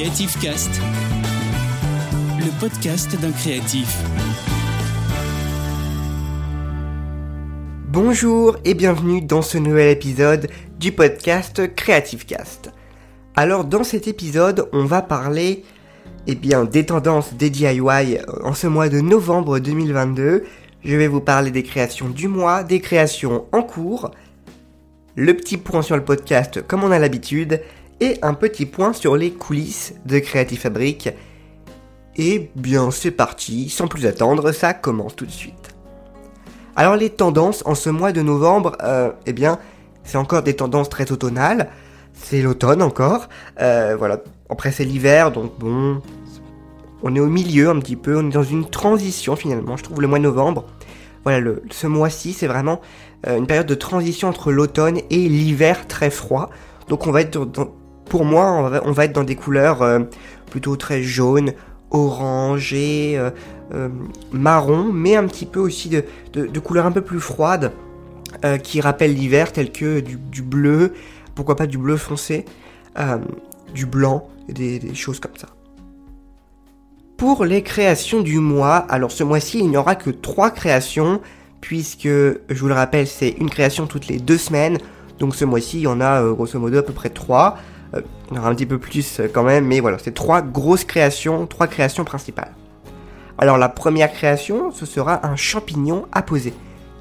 Creative Cast, le podcast d'un créatif. Bonjour et bienvenue dans ce nouvel épisode du podcast Creative Cast. Alors dans cet épisode, on va parler eh des tendances des DIY en ce mois de novembre 2022. Je vais vous parler des créations du mois, des créations en cours, le petit point sur le podcast comme on a l'habitude, et un petit point sur les coulisses de Creative Fabric. Et bien c'est parti, sans plus attendre, ça commence tout de suite. Alors les tendances en ce mois de novembre, euh, eh bien c'est encore des tendances très automnales, c'est l'automne encore, euh, voilà, après c'est l'hiver, donc bon, on est au milieu un petit peu, on est dans une transition finalement, je trouve le mois de novembre. Voilà, ce mois-ci c'est vraiment euh, une période de transition entre l'automne et l'hiver très froid. Donc on va être dans, pour moi, on va, être dans des couleurs euh, plutôt très jaunes, orangées, euh, euh, marron, mais un petit peu aussi de, couleurs un peu plus froides qui rappellent l'hiver, telles que du, bleu, pourquoi pas du bleu foncé, du blanc, des, des choses comme ça. Pour les créations du mois, alors ce mois-ci, il n'y aura que trois créations, puisque, je vous le rappelle, c'est une création toutes les deux semaines. Donc ce mois-ci, il y en a grosso modo à peu près trois. Euh, aura un petit peu plus euh, quand même, mais voilà, c'est trois grosses créations, trois créations principales. Alors la première création, ce sera un champignon à poser,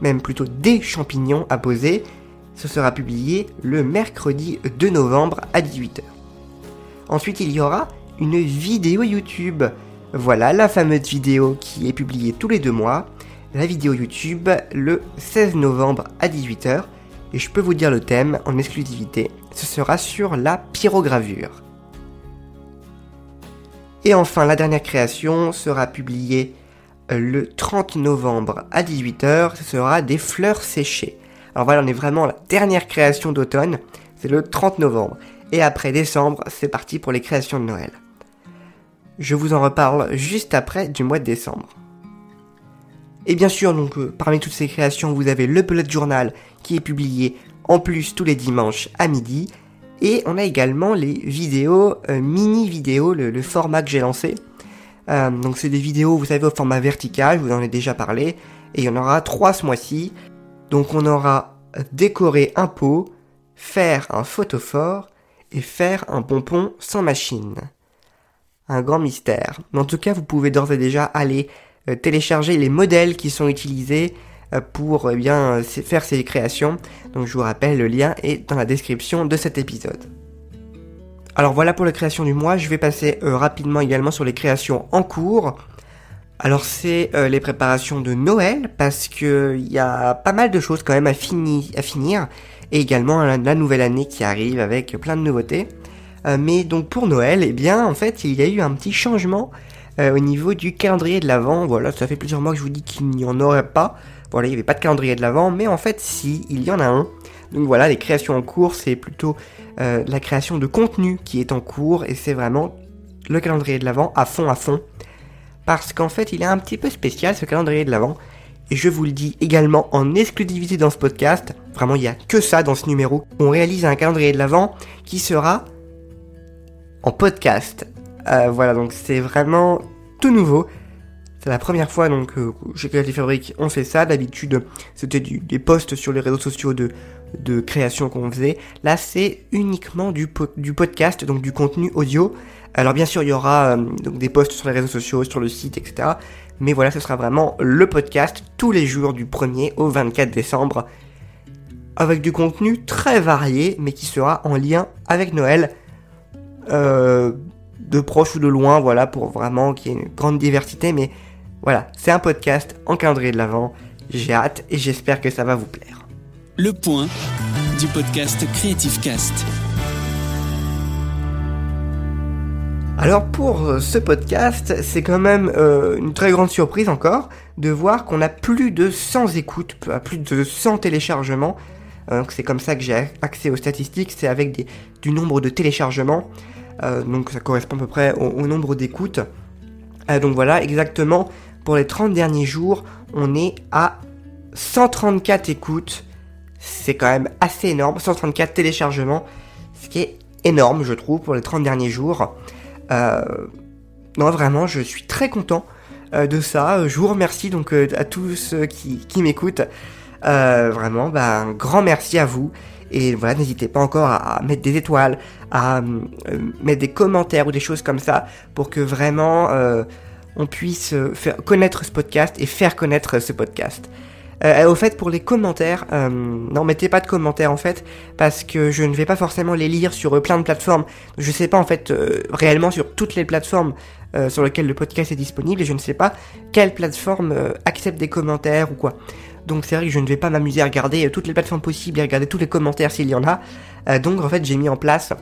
même plutôt des champignons à poser. Ce sera publié le mercredi 2 novembre à 18h. Ensuite, il y aura une vidéo YouTube. Voilà la fameuse vidéo qui est publiée tous les deux mois. La vidéo YouTube le 16 novembre à 18h. Et je peux vous dire le thème en exclusivité, ce sera sur la pyrogravure. Et enfin, la dernière création sera publiée euh, le 30 novembre à 18h, ce sera des fleurs séchées. Alors voilà, on est vraiment la dernière création d'automne, c'est le 30 novembre. Et après décembre, c'est parti pour les créations de Noël. Je vous en reparle juste après du mois de décembre. Et bien sûr, donc, euh, parmi toutes ces créations, vous avez le bullet journal qui est publié en plus tous les dimanches à midi. Et on a également les vidéos, euh, mini vidéos, le, format que j'ai lancé. Euh, donc c'est des vidéos, vous savez, au format vertical, je vous en ai déjà parlé. Et il y en aura trois ce mois-ci. Donc on aura décorer un pot, faire un photophore et faire un pompon sans machine. Un grand mystère. Mais en tout cas, vous pouvez d'ores et déjà aller euh, télécharger les modèles qui sont utilisés pour eh bien faire ces créations. Donc je vous rappelle, le lien est dans la description de cet épisode. Alors voilà pour la création du mois, je vais passer euh, rapidement également sur les créations en cours. Alors c'est les préparations de Noël parce que il y a pas mal de choses quand même à, à finir et également la, la, nouvelle année qui arrive avec plein de nouveautés. mais donc pour Noël, eh bien en fait il y a eu un petit changement euh, au niveau du calendrier de l'Avent, voilà, ça fait plusieurs mois que je vous dis qu'il n'y en aurait pas. Voilà, il n'y avait pas de calendrier de l'Avent, mais en fait, si, il y en a un. Donc voilà, les créations en cours, c'est plutôt euh, la création de contenu qui est en cours, et c'est vraiment le calendrier de l'Avent à fond, à fond. Parce qu'en fait, il est un petit peu spécial, ce calendrier de l'Avent. Et je vous le dis également en exclusivité dans ce podcast. Vraiment, il n'y a que ça dans ce numéro. On réalise un calendrier de l'Avent qui sera en podcast. Euh, voilà, donc c'est vraiment tout nouveau. C'est la première fois donc euh, chez Creative Fabric on fait ça. D'habitude c'était des posts sur les réseaux sociaux de, de création qu'on faisait. Là c'est uniquement du, du podcast, donc du contenu audio. Alors bien sûr il y aura euh, des posts sur les réseaux sociaux, sur le site, etc. Mais voilà, ce sera vraiment le podcast tous les jours du 1er au 24 décembre. Avec du contenu très varié, mais qui sera en lien avec Noël. Euh, de proche ou de loin, voilà, pour vraiment qu'il y ait une grande diversité. Mais voilà, c'est un podcast en calendrier de l'avant. J'ai hâte et j'espère que ça va vous plaire. Le point du podcast Creative Cast. Alors pour euh, ce podcast, c'est quand même euh, une très grande surprise encore de voir qu'on a plus de 100 écoutes, plus de 100 téléchargements. Euh, c'est comme ça que j'ai accès aux statistiques, c'est avec des, du nombre de téléchargements. Euh, donc ça correspond à peu près au, nombre d'écoutes. Euh, donc voilà, exactement, pour les 30 derniers jours, on est à 134 écoutes. C'est quand même assez énorme, 134 téléchargements, ce qui est énorme je trouve pour les 30 derniers jours. non, vraiment, je suis très content de ça. Je vous remercie donc à tous ceux qui, qui m'écoutent. vraiment, bah, un grand merci à vous. Et voilà, n'hésitez pas encore à, mettre des étoiles, à mettre des commentaires ou des choses comme ça pour que vraiment on puisse faire connaître ce podcast et faire connaître ce podcast. Euh, au fait, pour les commentaires, euh, non, mettez pas de commentaires en fait, parce que je ne vais pas forcément les lire sur euh, plein de plateformes. Je sais pas en fait euh, réellement sur toutes les plateformes sur lesquelles le podcast est disponible, et je ne sais pas quelle plateforme accepte des commentaires ou quoi. Donc c'est vrai que je ne vais pas m'amuser à regarder toutes les plateformes possibles et regarder tous les commentaires s'il y en a. donc en fait, j'ai mis en place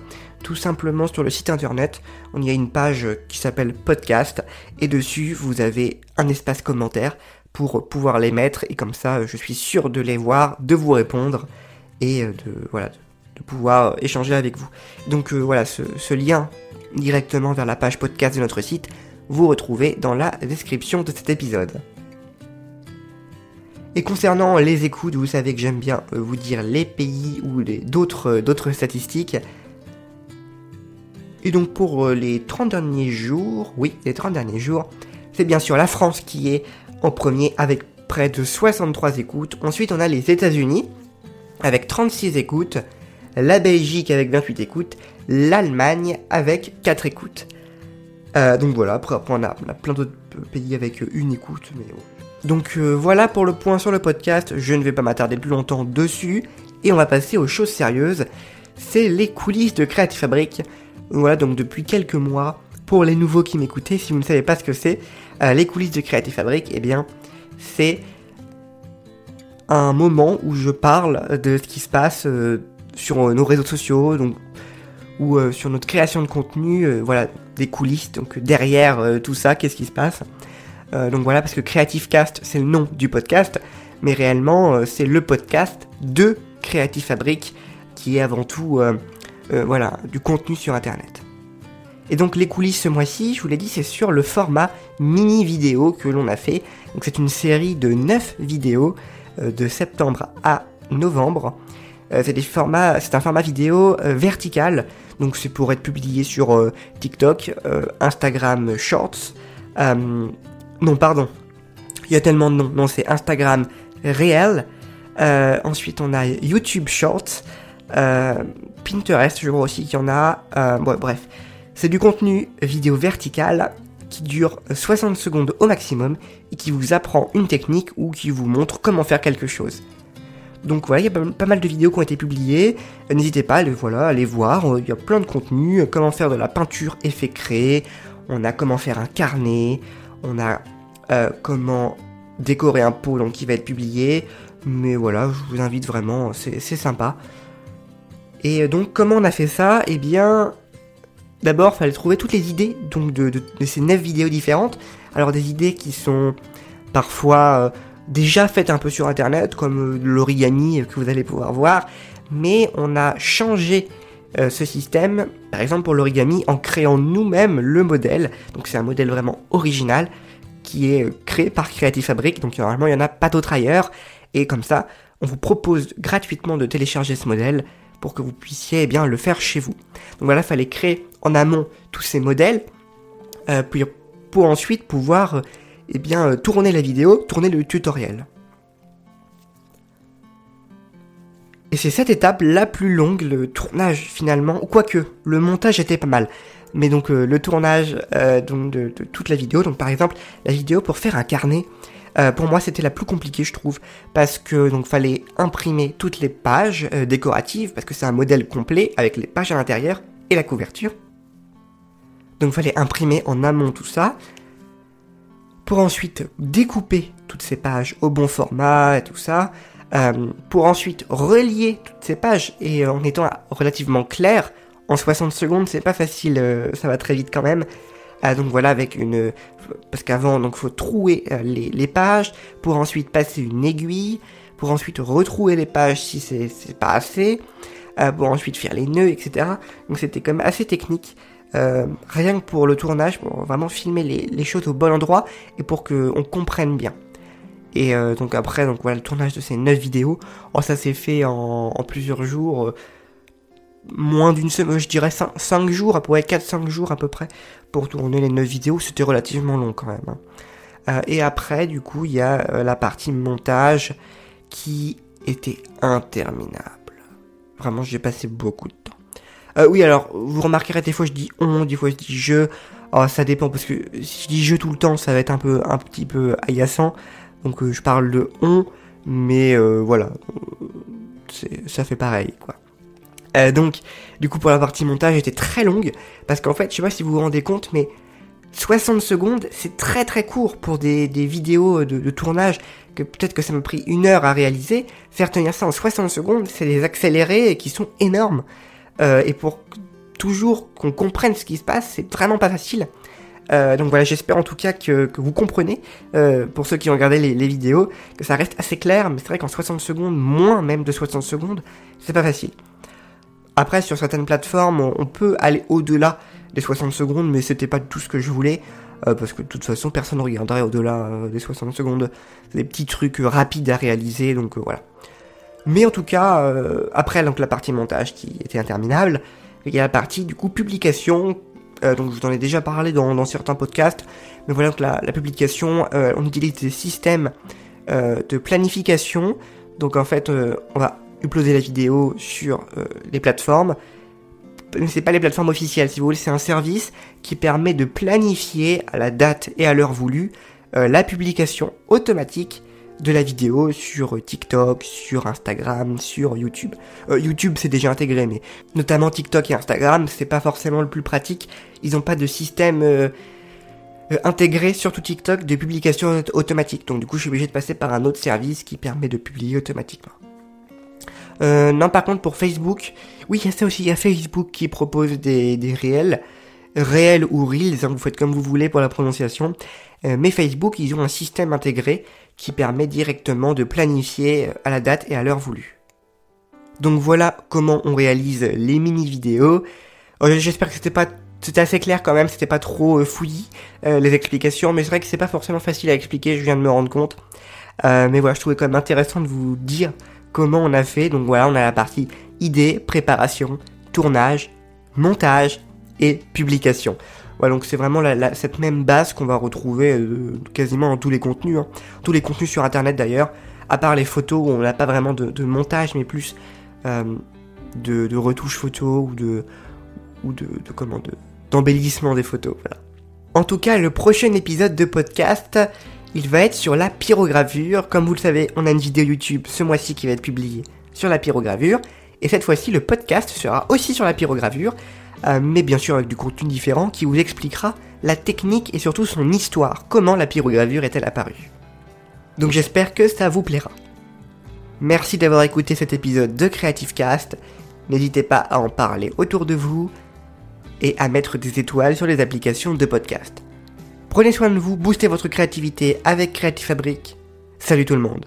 tout simplement sur le site internet, on y a une page qui s'appelle podcast, et dessus vous avez un espace commentaire pour pouvoir les mettre et comme ça je suis sûr de les voir, de vous répondre et euh, de voilà de pouvoir échanger avec vous. Donc euh, voilà ce, lien directement vers la page podcast de notre site, vous retrouvez dans la description de cet épisode. Et concernant les écoutes, vous savez que j'aime bien euh, vous dire les pays ou d'autres d'autres statistiques. Et donc pour les 30 derniers jours, oui, les 30 derniers jours, c'est bien sûr la France qui est en premier avec près de 63 écoutes. Ensuite, on a les États-Unis avec 36 écoutes, la Belgique avec 28 écoutes, l'Allemagne avec 4 écoutes. Euh, donc voilà, après, on, a, plein d'autres pays avec une écoute. Mais Donc euh, voilà pour le point sur le podcast, je ne vais pas m'attarder plus longtemps dessus, et on va passer aux choses sérieuses. C'est les coulisses de Creative Fabric. Voilà, donc depuis quelques mois, pour les nouveaux qui m'écoutaient, si vous ne savez pas ce que c'est, euh, les coulisses de Creative Fabric, eh bien, c'est un moment où je parle de ce qui se passe euh, sur nos réseaux sociaux, donc ou sur notre création de contenu, voilà, des coulisses, donc derrière tout ça, qu'est-ce qui se passe. Donc voilà, parce que Creative Cast, c'est le nom du podcast, mais réellement, c'est le podcast de Creative Fabric, qui est avant tout, voilà, du contenu sur Internet. Et donc les coulisses ce mois-ci, je vous l'ai dit, c'est sur le format mini vidéo que l'on a fait. Donc c'est une série de 9 vidéos euh, de septembre à novembre. Euh, c'est c'est un format vidéo euh, vertical, donc c'est pour être publié sur TikTok, Instagram Shorts. Non, pardon, il y a tellement de noms. Non, c'est Instagram réel. ensuite, on a YouTube Shorts, Pinterest, je crois aussi qu'il y en a. bref. C'est du contenu vidéo vertical qui dure 60 secondes au maximum et qui vous apprend une technique ou qui vous montre comment faire quelque chose. Donc voilà, il y a pas mal de vidéos qui ont été publiées. N'hésitez pas à les, voilà, aller voir. Il y a plein de contenu. Comment faire de la peinture effet créé. On a comment faire un carnet. On a euh, comment décorer un pot donc, qui va être publié. Mais voilà, je vous invite vraiment, c'est sympa. Et donc comment on a fait ça? Eh bien, D'abord, il fallait trouver toutes les idées donc de, ces 9 vidéos différentes. Alors des idées qui sont parfois euh, déjà faites un peu sur internet, comme euh, l'origami que vous allez pouvoir voir, mais on a changé euh, ce système, par exemple pour l'origami, en créant nous-mêmes le modèle. Donc c'est un modèle vraiment original qui est créé par Creative Fabric, donc normalement il n'y en a pas d'autre ailleurs. Et comme ça, on vous propose gratuitement de télécharger ce modèle pour que vous puissiez eh bien, le faire chez vous. Donc voilà, il fallait créer en amont tous ces modèles, euh, pour ensuite pouvoir euh, eh bien, euh, tourner la vidéo, tourner le tutoriel. Et c'est cette étape la plus longue, le tournage finalement, quoique le montage était pas mal. Mais donc le tournage donc de, toute la vidéo, donc par exemple la vidéo pour faire un carnet, euh, pour moi, c'était la plus compliquée, je trouve, parce que donc fallait imprimer toutes les pages euh, décoratives, parce que c'est un modèle complet avec les pages à l'intérieur et la couverture. Donc fallait imprimer en amont tout ça, pour ensuite découper toutes ces pages au bon format et tout ça, euh, pour ensuite relier toutes ces pages et en étant relativement clair, en 60 secondes, c'est pas facile, ça va très vite quand même. Ah, donc voilà, avec une... Parce qu'avant, donc faut trouer euh, les, pages, pour ensuite passer une aiguille, pour ensuite retrouver les pages si c'est pas assez, euh, pour ensuite faire les nœuds, etc. Donc c'était quand même assez technique. Euh, rien que pour le tournage, pour vraiment filmer les, choses au bon endroit et pour qu'on comprenne bien. Et donc après, donc voilà le tournage de ces 9 vidéos. Oh, ça s'est fait en, plusieurs jours. moins d'une semaine, je dirais 5, jours, à peu près 4-5 jours à peu près, pour tourner les 9 vidéos, c'était relativement long quand même. Hein. Euh, et après, du coup, il y a euh, la partie montage qui était interminable. Vraiment, j'ai passé beaucoup de temps. Euh, oui, alors, vous remarquerez, des fois je dis on, des fois je dis je. Oh, ça dépend, parce que si je dis je tout le temps, ça va être un peu, un petit peu agaçant. Donc, je parle de on, mais voilà, ça fait pareil, quoi. Euh, donc, du coup, pour la partie montage, était très longue, parce qu'en fait, je sais pas si vous vous rendez compte, mais 60 secondes, c'est très très court pour des, vidéos de, tournage, que peut-être que ça m'a pris une heure à réaliser. Faire tenir ça en 60 secondes, c'est des accélérés qui sont énormes. Euh, et pour toujours qu'on comprenne ce qui se passe, c'est vraiment pas facile. Euh, donc voilà, j'espère en tout cas que, vous comprenez, pour ceux qui ont regardé les, vidéos, que ça reste assez clair, mais c'est vrai qu'en 60 secondes, moins même de 60 secondes, c'est pas facile. Après, sur certaines plateformes, on peut aller au-delà des 60 secondes, mais c'était pas tout ce que je voulais. Euh, parce que de toute façon, personne ne regarderait au-delà euh, des 60 secondes. C'est des petits trucs rapides à réaliser, donc euh, voilà. Mais en tout cas, après donc la partie montage qui était interminable, il y a la partie du coup publication. Donc je vous en ai déjà parlé dans, certains podcasts. Mais voilà, donc la, publication, on utilise des systèmes de planification. Donc en fait, on va uploader la vidéo sur euh, les plateformes. Mais c'est pas les plateformes officielles, si vous voulez, c'est un service qui permet de planifier à la date et à l'heure voulue euh, la publication automatique de la vidéo sur TikTok, sur Instagram, sur YouTube. Euh, YouTube c'est déjà intégré, mais notamment TikTok et Instagram, c'est pas forcément le plus pratique. Ils n'ont pas de système intégré, surtout TikTok, de publication automatique. Donc du coup, je suis obligé de passer par un autre service qui permet de publier automatiquement. Euh, non, par contre, pour Facebook, oui, il y a ça aussi. Il y a Facebook qui propose des, des réels, réels ou reels, hein, vous faites comme vous voulez pour la prononciation. Euh, mais Facebook, ils ont un système intégré qui permet directement de planifier à la date et à l'heure voulue. Donc voilà comment on réalise les mini vidéos. Euh, j'espère que c'était assez clair quand même, c'était pas trop fouillis les explications, mais c'est vrai que c'est pas forcément facile à expliquer, je viens de me rendre compte. mais voilà, je trouvais quand même intéressant de vous dire comment on a fait. Donc voilà, on a la partie idée, préparation, tournage, montage et publication. Donc c'est vraiment cette même base qu'on va retrouver euh, quasiment dans tous les contenus, hein. tous les contenus sur internet d'ailleurs, à part les photos où on n'a pas vraiment de, montage, mais plus euh, de, retouches photos ou de comment d'embellissement des photos. En tout cas, le prochain épisode de podcast, il va être sur la pyrogravure. Comme vous le savez, on a une vidéo YouTube ce mois-ci qui va être publiée sur la pyrogravure. Et cette fois-ci, le podcast sera aussi sur la pyrogravure, euh, mais bien sûr avec du contenu différent qui vous expliquera la technique et surtout son histoire, comment la pyrogravure est-elle apparue? Donc j'espère que ça vous plaira. Merci d'avoir écouté cet épisode de Creative Cast. N'hésitez pas à en parler autour de vous et à mettre des étoiles sur les applications de podcast. Prenez soin de vous, boostez votre créativité avec Creative Fabric. Salut tout le monde.